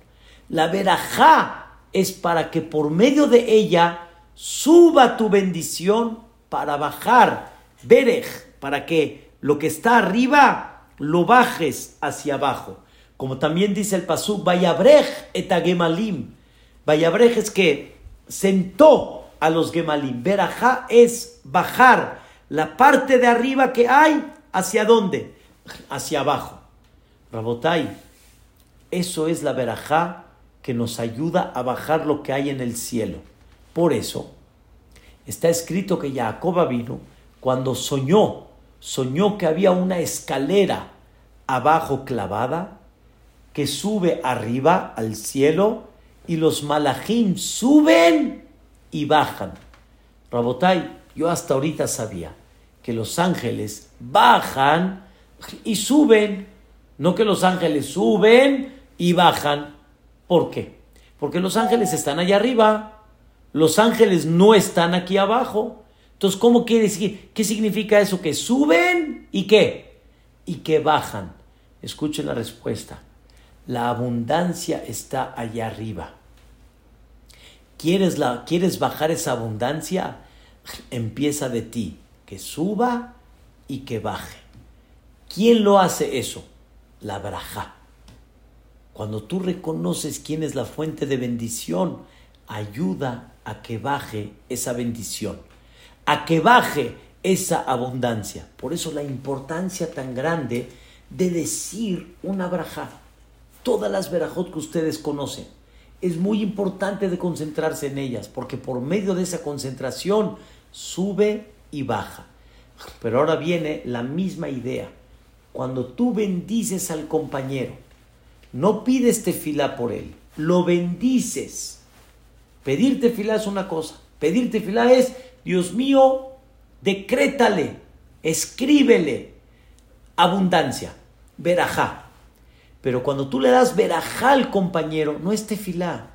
La verajá es para que por medio de ella suba tu bendición para bajar, Berej, para que lo que está arriba lo bajes hacia abajo. Como también dice el pasú, Vayabrej etagemalim. Vayabrej es que sentó a los gemalim. Berajá es bajar la parte de arriba que hay, ¿hacia dónde? Hacia abajo. Rabotai, eso es la verajá que nos ayuda a bajar lo que hay en el cielo. Por eso está escrito que Jacob vino cuando soñó, soñó que había una escalera abajo clavada, que sube arriba al cielo y los malachim suben y bajan. Rabotai, yo hasta ahorita sabía que los ángeles bajan y suben, no que los ángeles suben y bajan. ¿Por qué? Porque los ángeles están allá arriba, los ángeles no están aquí abajo. Entonces, ¿cómo quiere decir? ¿Qué significa eso? Que suben y qué? Y que bajan. Escuchen la respuesta. La abundancia está allá arriba. ¿Quieres, la, ¿Quieres bajar esa abundancia? Empieza de ti. Que suba y que baje. ¿Quién lo hace eso? La braja. Cuando tú reconoces quién es la fuente de bendición, ayuda a que baje esa bendición, a que baje esa abundancia. Por eso la importancia tan grande de decir una braja. Todas las verajot que ustedes conocen. Es muy importante de concentrarse en ellas, porque por medio de esa concentración sube y baja. Pero ahora viene la misma idea cuando tú bendices al compañero, no pides tefilá por él, lo bendices. Pedir tefilá es una cosa, pedir tefilá es, Dios mío, decrétale, escríbele abundancia, verajá. Pero cuando tú le das verajá al compañero, no es tefilá.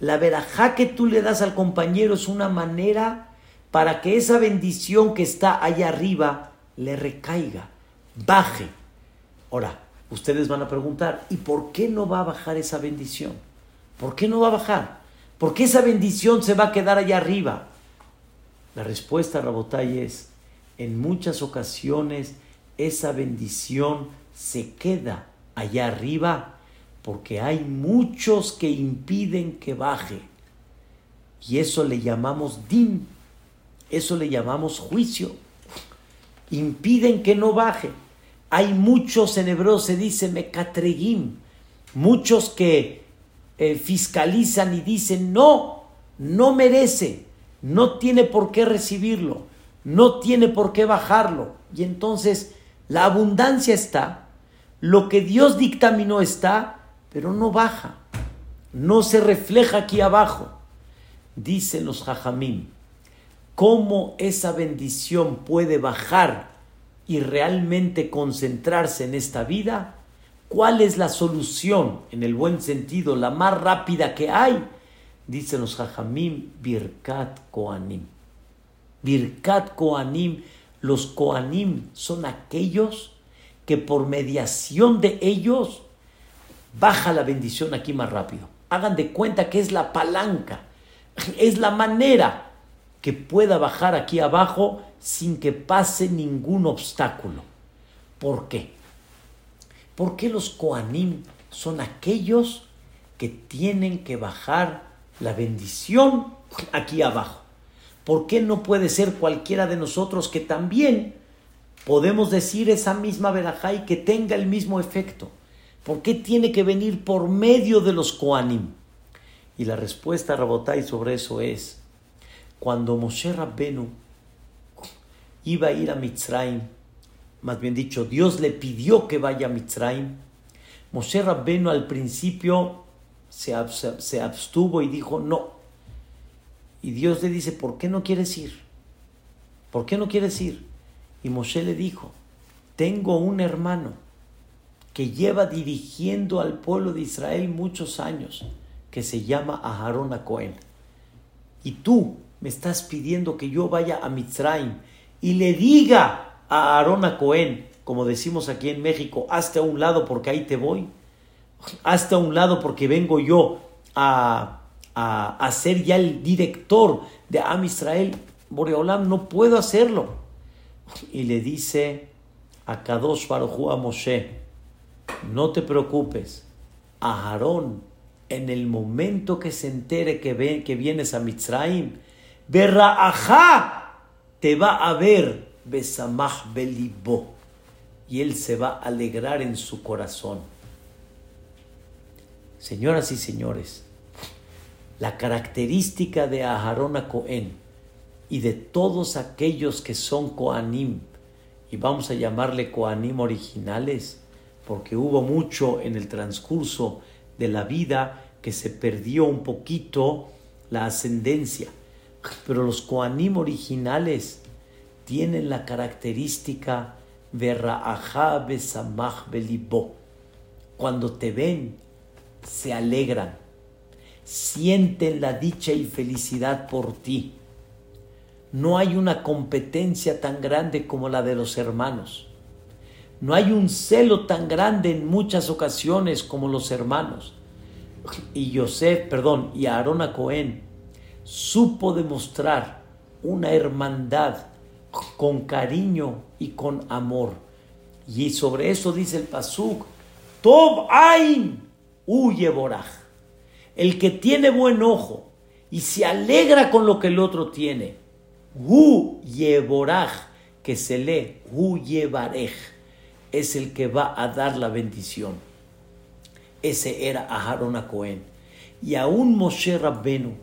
La verajá que tú le das al compañero es una manera para que esa bendición que está allá arriba le recaiga baje. Ahora, ustedes van a preguntar, ¿y por qué no va a bajar esa bendición? ¿Por qué no va a bajar? ¿Por qué esa bendición se va a quedar allá arriba? La respuesta, Rabotay, es, en muchas ocasiones esa bendición se queda allá arriba porque hay muchos que impiden que baje. Y eso le llamamos din, eso le llamamos juicio. Impiden que no baje. Hay muchos en hebreo, se dice mekatregim, muchos que eh, fiscalizan y dicen, no, no merece, no tiene por qué recibirlo, no tiene por qué bajarlo. Y entonces la abundancia está, lo que Dios dictaminó está, pero no baja, no se refleja aquí abajo. Dicen los jajamim, ¿cómo esa bendición puede bajar y realmente concentrarse en esta vida, ¿cuál es la solución, en el buen sentido, la más rápida que hay? Dicen los Jajamim, Birkat Koanim. Birkat Koanim, los Koanim son aquellos que por mediación de ellos baja la bendición aquí más rápido. Hagan de cuenta que es la palanca, es la manera que pueda bajar aquí abajo sin que pase ningún obstáculo. ¿Por qué? Porque los Koanim son aquellos que tienen que bajar la bendición aquí abajo. ¿Por qué no puede ser cualquiera de nosotros que también podemos decir esa misma verajá y que tenga el mismo efecto? ¿Por qué tiene que venir por medio de los Koanim? Y la respuesta, Rabotai, sobre eso es, cuando Moshe Rabbenu iba a ir a Mitzrayim, más bien dicho, Dios le pidió que vaya a Mitzrayim, Moshe Rabbenu al principio se, se abstuvo y dijo no. Y Dios le dice, ¿por qué no quieres ir? ¿Por qué no quieres ir? Y Moshe le dijo, tengo un hermano que lleva dirigiendo al pueblo de Israel muchos años, que se llama Aharón a Cohen. Y tú me estás pidiendo que yo vaya a Mitzrayim y le diga a Aarón a Cohen, como decimos aquí en México, hazte a un lado porque ahí te voy, hazte a un lado porque vengo yo a, a, ser ya el director de Am Israel, Boreolam, no puedo hacerlo. Y le dice a Kadosh Baruj a Moshe, no te preocupes, a Aarón, en el momento que se entere que, ven, que vienes a Mitzrayim, verá ajá te va a ver Besamah Belibo y él se va a alegrar en su corazón. Señoras y señores, la característica de Aharón a Cohen y de todos aquellos que son Koanim, y vamos a llamarle Koanim originales, porque hubo mucho en el transcurso de la vida que se perdió un poquito la ascendencia. Pero los Koanim originales tienen la característica Verra'aha besamach belibo. Cuando te ven, se alegran, sienten la dicha y felicidad por ti. No hay una competencia tan grande como la de los hermanos. No hay un celo tan grande en muchas ocasiones como los hermanos. Y Yosef, perdón, y Aarón a Cohen supo demostrar una hermandad con cariño y con amor. Y sobre eso dice el Pasuk, Tob Ain huye Boraj. El que tiene buen ojo y se alegra con lo que el otro tiene. Hu que se lee Hu Yebarej, es el que va a dar la bendición. Ese era Aharon a Cohen. Y aún Moshe Rabbenu,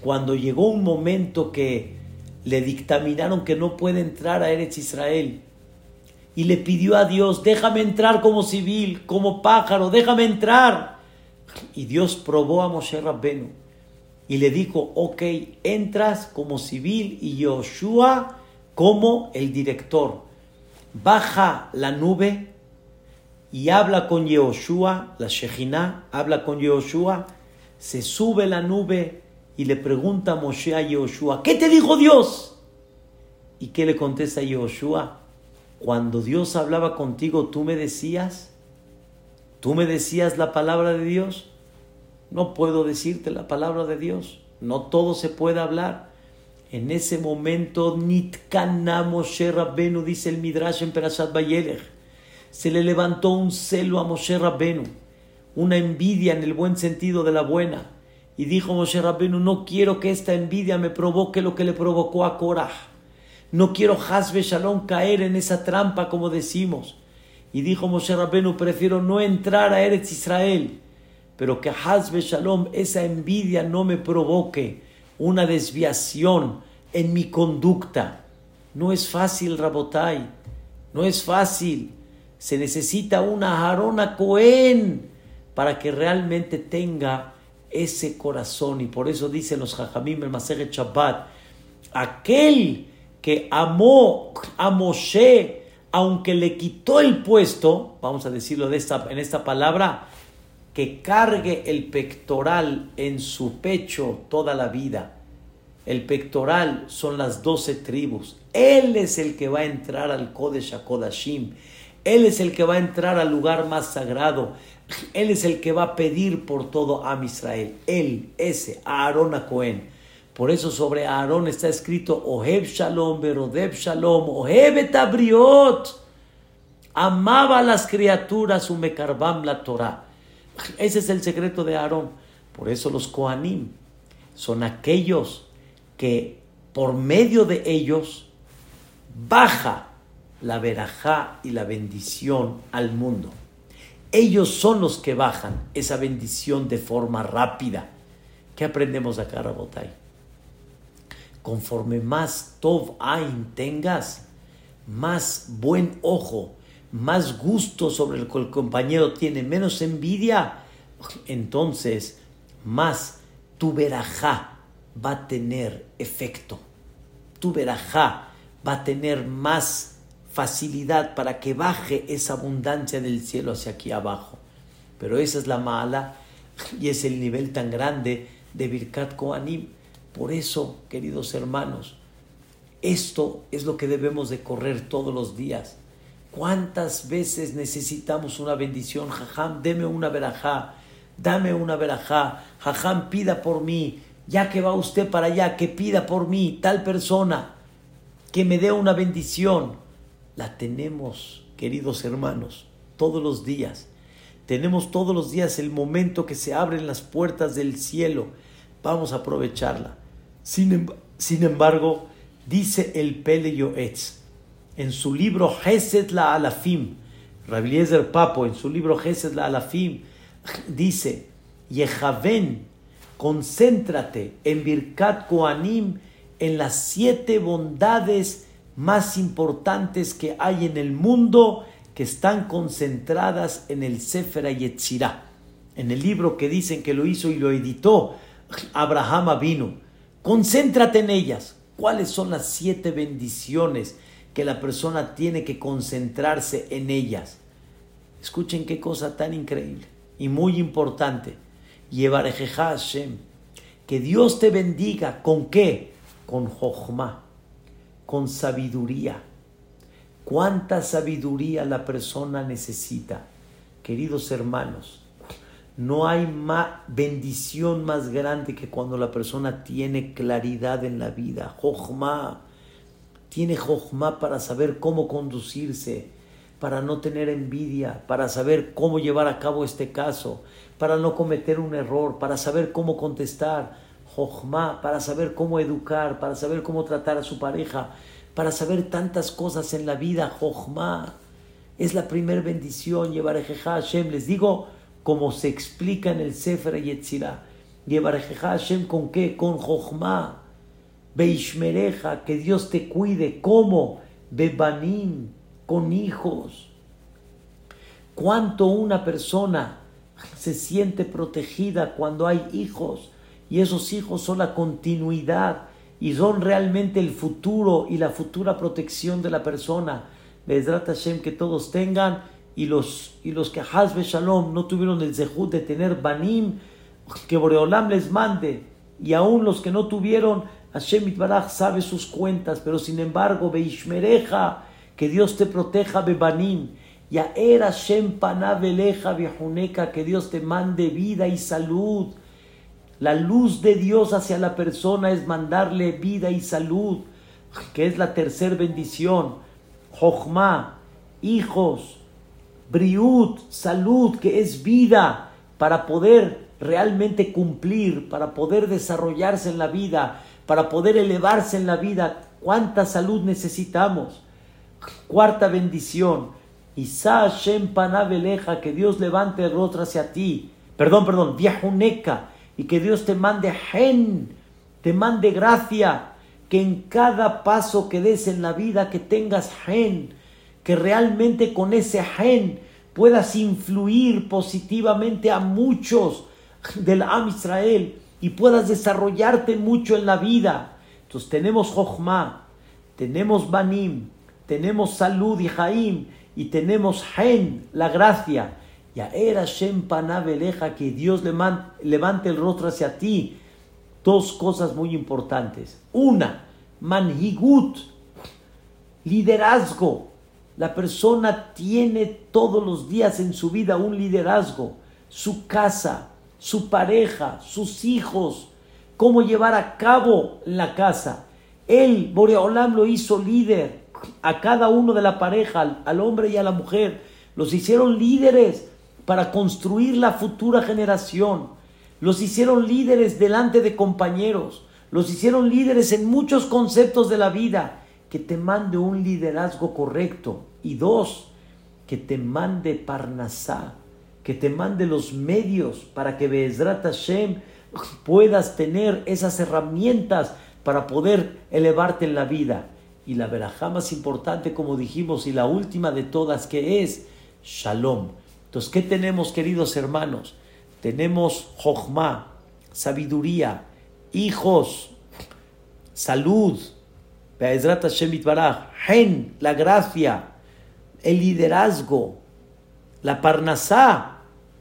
cuando llegó un momento que le dictaminaron que no puede entrar a Eretz Israel, y le pidió a Dios, déjame entrar como civil, como pájaro, déjame entrar. Y Dios probó a Moshe Rabbenu y le dijo, ok, entras como civil y Yoshua como el director. Baja la nube y habla con Yehoshua, la Shejina, habla con Yehoshua, se sube la nube y le pregunta a Moshe a Yehoshua, ¿qué te dijo Dios? ¿Y qué le contesta Yehoshua? Cuando Dios hablaba contigo, tú me decías, tú me decías la palabra de Dios. No puedo decirte la palabra de Dios. No todo se puede hablar. En ese momento, Nitkana Moshe Rabbenu, dice el Midrash en Perashat Bayelech se le levantó un celo a Moshe Rabbenu, una envidia en el buen sentido de la buena. Y dijo Moshe Rabbenu, no quiero que esta envidia me provoque lo que le provocó a Korah. No quiero Hasbe Shalom caer en esa trampa como decimos. Y dijo Moshe Rabbenu, prefiero no entrar a Eretz Israel, pero que Hasbe Shalom, esa envidia no me provoque una desviación en mi conducta. No es fácil, Rabotai, no es fácil. Se necesita una jarona Cohen para que realmente tenga ese corazón. Y por eso dicen los Jajamim el Maseret Shabbat, aquel que amó a Moshe, aunque le quitó el puesto, vamos a decirlo de esta, en esta palabra, que cargue el pectoral en su pecho toda la vida. El pectoral son las doce tribus. Él es el que va a entrar al Kodesh HaKodashim. Él es el que va a entrar al lugar más sagrado. Él es el que va a pedir por todo a Israel. Él, ese, Aarón a Cohen. Por eso sobre Aarón está escrito Oheb Shalom, Berodeb Shalom, Oheb Tabriot. Amaba a las criaturas, Umekarbam la Torah. Ese es el secreto de Aarón. Por eso los Kohanim son aquellos que por medio de ellos baja la verajá y la bendición al mundo. Ellos son los que bajan esa bendición de forma rápida. ¿Qué aprendemos acá, Rabotai? Conforme más Tov Ain tengas, más buen ojo, más gusto sobre el que el compañero tiene, menos envidia, entonces más tu verajá va a tener efecto. Tu verajá va a tener más facilidad para que baje esa abundancia del cielo hacia aquí abajo. Pero esa es la mala y es el nivel tan grande de Birkat Koanim. Por eso, queridos hermanos, esto es lo que debemos de correr todos los días. ¿Cuántas veces necesitamos una bendición? Jajam, deme una verajá, dame una verajá. Jajam, pida por mí. Ya que va usted para allá, que pida por mí, tal persona, que me dé una bendición la tenemos, queridos hermanos, todos los días. Tenemos todos los días el momento que se abren las puertas del cielo. Vamos a aprovecharla. Sin, embargo, dice el Pele Yoetz en su libro Gesed la Alafim, Rabeliezer Papo, en su libro Gesed la Alafim, dice: Yehaven, concéntrate en Birkat Koanim, en las siete bondades más importantes que hay en el mundo que están concentradas en el Sefer Yetzirah, en el libro que dicen que lo hizo y lo editó Abraham vino. Concéntrate en ellas. ¿Cuáles son las siete bendiciones que la persona tiene que concentrarse en ellas? Escuchen qué cosa tan increíble y muy importante. Yevarejeja Hashem. Que Dios te bendiga. ¿Con qué? Con Jochma, con sabiduría. ¿Cuánta sabiduría la persona necesita? Queridos hermanos, no hay bendición más grande que cuando la persona tiene claridad en la vida. Jochma. Tiene Jochma para saber cómo conducirse, para no tener envidia, para saber cómo llevar a cabo este caso, para no cometer un error, para saber cómo contestar, Jochma, para saber cómo educar, para saber cómo tratar a su pareja, para saber tantas cosas en la vida, Jochma. Es la primera bendición, llevar a Hashem. Les digo, como se explica en el Sefer Yetzirah. Llevar a Hashem con qué? Con Jochma. Beishmereja, que Dios te cuide. ¿Cómo? Bebanim, con hijos. ¿Cuánto una persona se siente protegida cuando hay hijos? Y esos hijos son la continuidad y son realmente el futuro y la futura protección de la persona. Bezrat Hashem que todos tengan y los, y los que Hazbe Shalom no tuvieron el zehut de tener Banim, que Boreolam les mande. Y aún los que no tuvieron, Hashem Itbaraj sabe sus cuentas, pero sin embargo, Beishmereja, que Dios te proteja, Bebanim. Ya era Shem Panaveleja, Viajuneca, que Dios te mande vida y salud. La luz de Dios hacia la persona es mandarle vida y salud, que es la tercera bendición. Jochma, hijos, briut, salud, que es vida, para poder realmente cumplir, para poder desarrollarse en la vida, para poder elevarse en la vida. ¿Cuánta salud necesitamos? Cuarta bendición. Isa Shem Panaveleja, que Dios levante el rostro hacia ti. Perdón, perdón, viajuneca, y que Dios te mande gen, te mande gracia, que en cada paso que des en la vida que tengas gen, que realmente con ese gen puedas influir positivamente a muchos del Am Israel y puedas desarrollarte mucho en la vida. Entonces tenemos Jochma, tenemos Banim, tenemos salud y Jaim y tenemos Gen, la gracia. Ya era Shem Panabeleja que Dios levante el rostro hacia ti. Dos cosas muy importantes. Una, Manhigut, liderazgo. La persona tiene todos los días en su vida un liderazgo, su casa, su pareja, sus hijos, cómo llevar a cabo la casa. Él, Boreolam, lo hizo líder a cada uno de la pareja, al, hombre y a la mujer. Los hicieron líderes para construir la futura generación. Los hicieron líderes delante de compañeros. Los hicieron líderes en muchos conceptos de la vida que te mande un liderazgo correcto. Y dos, que te mande Parnasá, que te mande los medios para que Bezrat Hashem puedas tener esas herramientas para poder elevarte en la vida. Y la verajá más importante, como dijimos, y la última de todas, que es Shalom. Entonces, ¿qué tenemos, queridos hermanos? Tenemos Jochma, sabiduría, hijos, salud, Hen, la gracia, el liderazgo, la parnasá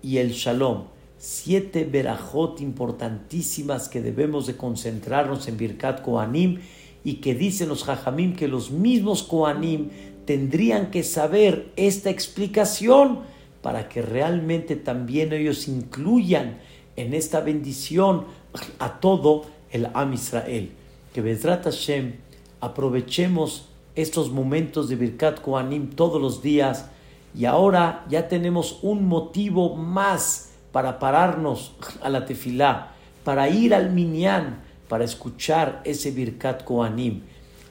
y el shalom. Siete verajot importantísimas que debemos de concentrarnos en Birkat Koanim y que dicen los Jajamim que los mismos Koanim tendrían que saber esta explicación para que realmente también ellos incluyan en esta bendición a todo el Am Israel. Que Bezrat Hashem aprovechemos estos momentos de Birkat Kohanim todos los días y ahora ya tenemos un motivo más para pararnos a la tefilá, para ir al minyan, para escuchar ese Birkat Kohanim.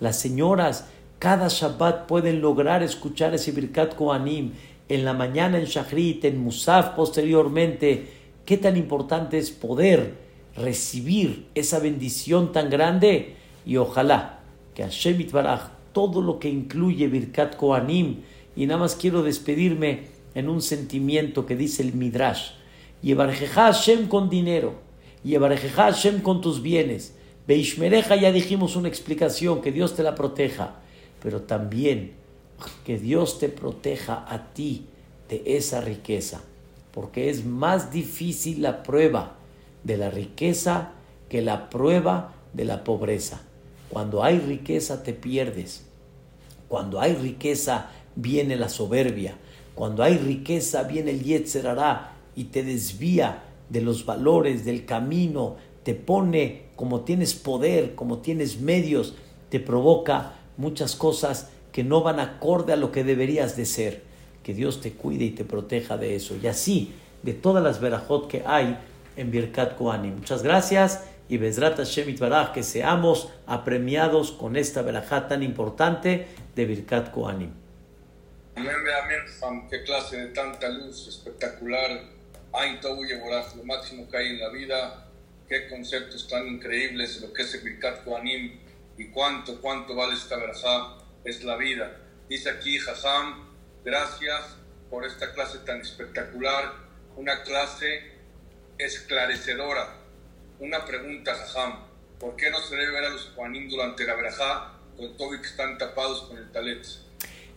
Las señoras cada Shabbat pueden lograr escuchar ese Birkat Kohanim en la mañana en Shachrit, en Musaf posteriormente. Qué tan importante es poder recibir esa bendición tan grande y ojalá que Hashem Itbaraj, todo lo que incluye Birkat Kohanim Y nada más quiero despedirme en un sentimiento que dice el Midrash. Yevarejeja Hashem con dinero. Yevarejeja Hashem con tus bienes. Beishmereja ya dijimos una explicación, que Dios te la proteja. Pero también que Dios te proteja a ti de esa riqueza. Porque es más difícil la prueba de la riqueza que la prueba de la pobreza. Cuando hay riqueza te pierdes. Cuando hay riqueza viene la soberbia. Cuando hay riqueza viene el Yetzer y te desvía de los valores, del camino, te pone como tienes poder, como tienes medios, te provoca muchas cosas que no van acorde a lo que deberías de ser. Que Dios te cuide y te proteja de eso. Y así, de todas las verajot que hay en Birkat Kohanim. Muchas gracias y Bezrat Hashem que seamos apremiados con esta verajá tan importante de Birkat Kohanim. Amén, amén, qué clase de tanta luz espectacular. Ain Tobu lo máximo que hay en la vida. Qué conceptos tan increíbles de lo que es el Birkat Kohanim y cuánto, cuánto vale esta verajá. Es la vida. Dice aquí Jajam, gracias por esta clase tan espectacular. Una clase esclarecedora una pregunta, Jajam. ¿Por qué no se debe ver a los Juanim durante la verajá con todo y que están tapados con el talet?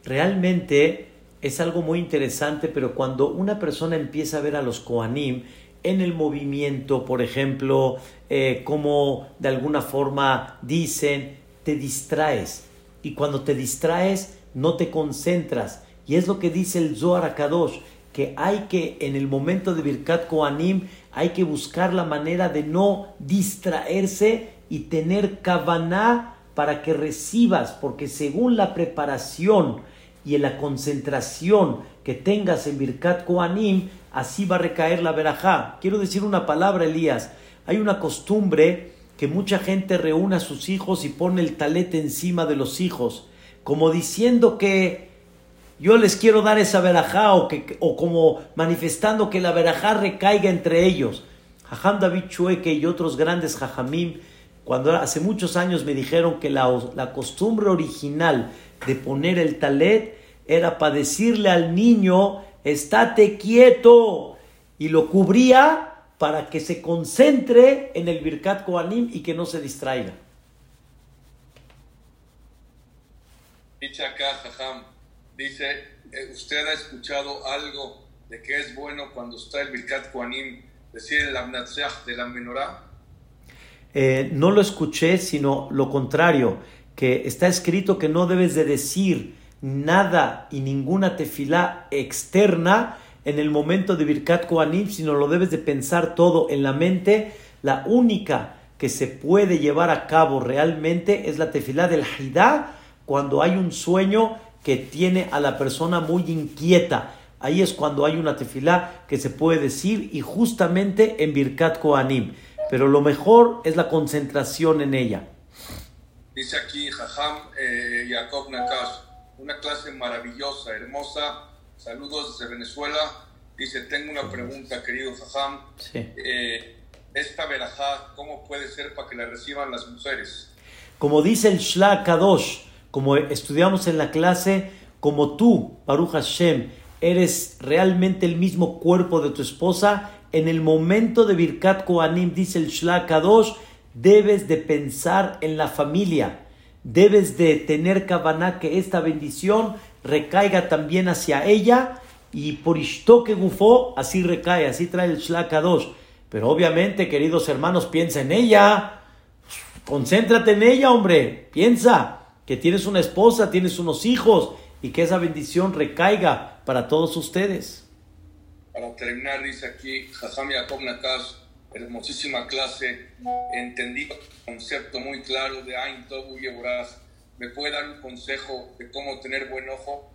Realmente es algo muy interesante, pero cuando una persona empieza a ver a los Koanim en el movimiento, por ejemplo, eh, como de alguna forma dicen, te distraes. Y cuando te distraes, no te concentras. Y es lo que dice el Zohar Akadosh, que hay que en el momento de Birkat Koanim hay que buscar la manera de no distraerse y tener kavaná para que recibas, porque según la preparación y en la concentración que tengas en Birkat Koanim, así va a recaer la verajá. Quiero decir una palabra, Elías. Hay una costumbre que mucha gente reúne a sus hijos y pone el talete encima de los hijos, como diciendo que yo les quiero dar esa verajá o, que, o como manifestando que la verajá recaiga entre ellos. Jajam David Chueke y otros grandes jajamim, cuando hace muchos años me dijeron que la, la costumbre original de poner el talet era para decirle al niño, estate quieto, y lo cubría para que se concentre en el Birkat Koanim y que no se distraiga. Dice acá, Jajam, dice, eh, ¿usted ha escuchado algo de que es bueno cuando está el Birkat Koanim decir el Amnatseach de la menorá? Eh, no lo escuché, sino lo contrario, que está escrito que no debes de decir nada y ninguna tefilá externa en el momento de Birkat Koanim, sino lo debes de pensar todo en la mente. La única que se puede llevar a cabo realmente es la tefilá del Hidá, cuando hay un sueño que tiene a la persona muy inquieta. Ahí es cuando hay una tefilá que se puede decir y justamente en Birkat Koanim. Pero lo mejor es la concentración en ella. Dice aquí Jajam eh, Jacob Nakash, una clase maravillosa, hermosa. Saludos desde Venezuela. Dice, tengo una pregunta, querido Jajam. Sí. Eh, esta verajá, ¿cómo puede ser para que la reciban las mujeres? Como dice el Shla Kadosh, como estudiamos en la clase, como tú, Baruch Hashem, eres realmente el mismo cuerpo de tu esposa, en el momento de Birkat Kohanim, dice el Shla Kadosh, debes de pensar en la familia, debes de tener Kavaná que esta bendición recaiga también hacia ella y por que Gufó, así recae, así trae el Shla Kadosh. Pero obviamente, queridos hermanos, piensa en ella, concéntrate en ella, hombre, piensa que tienes una esposa, tienes unos hijos y que esa bendición recaiga para todos ustedes. Para terminar, dice aquí Yaakov Nakash, hermosísima clase, entendí un concepto muy claro de Ain Tobu ¿Me puede dar un consejo de cómo tener buen ojo?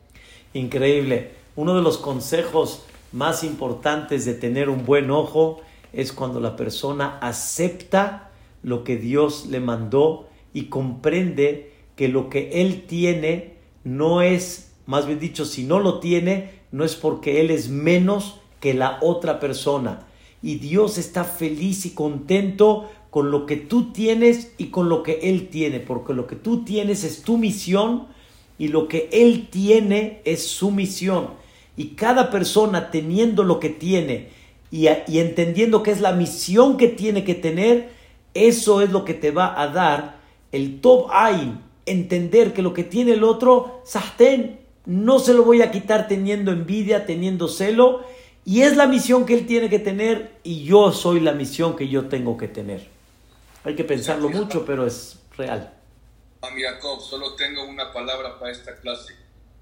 Increíble. Uno de los consejos más importantes de tener un buen ojo es cuando la persona acepta lo que Dios le mandó y comprende que lo que él tiene no es, más bien dicho, si no lo tiene, no es porque él es menos que la otra persona. Y Dios está feliz y contento con lo que tú tienes y con lo que Él tiene, porque lo que tú tienes es tu misión y lo que él tiene es su misión. Y cada persona teniendo lo que tiene y, y entendiendo que es la misión que tiene que tener, eso es lo que te va a dar el top ain, entender que lo que tiene el otro, sahten, no se lo voy a quitar teniendo envidia, teniendo celo, y es la misión que él tiene que tener y yo soy la misión que yo tengo que tener. Hay que pensarlo mucho, pero es real. Jacob, solo tengo una palabra para esta clase.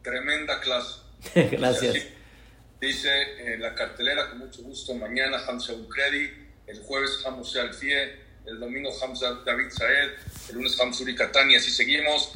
Tremenda clase. Gracias. Dice, dice en la cartelera, con mucho gusto, mañana Hamza Ukredi, el jueves Hamza Alfie, el domingo Hamza David Saed, el lunes Hamza Uri Katani, así seguimos.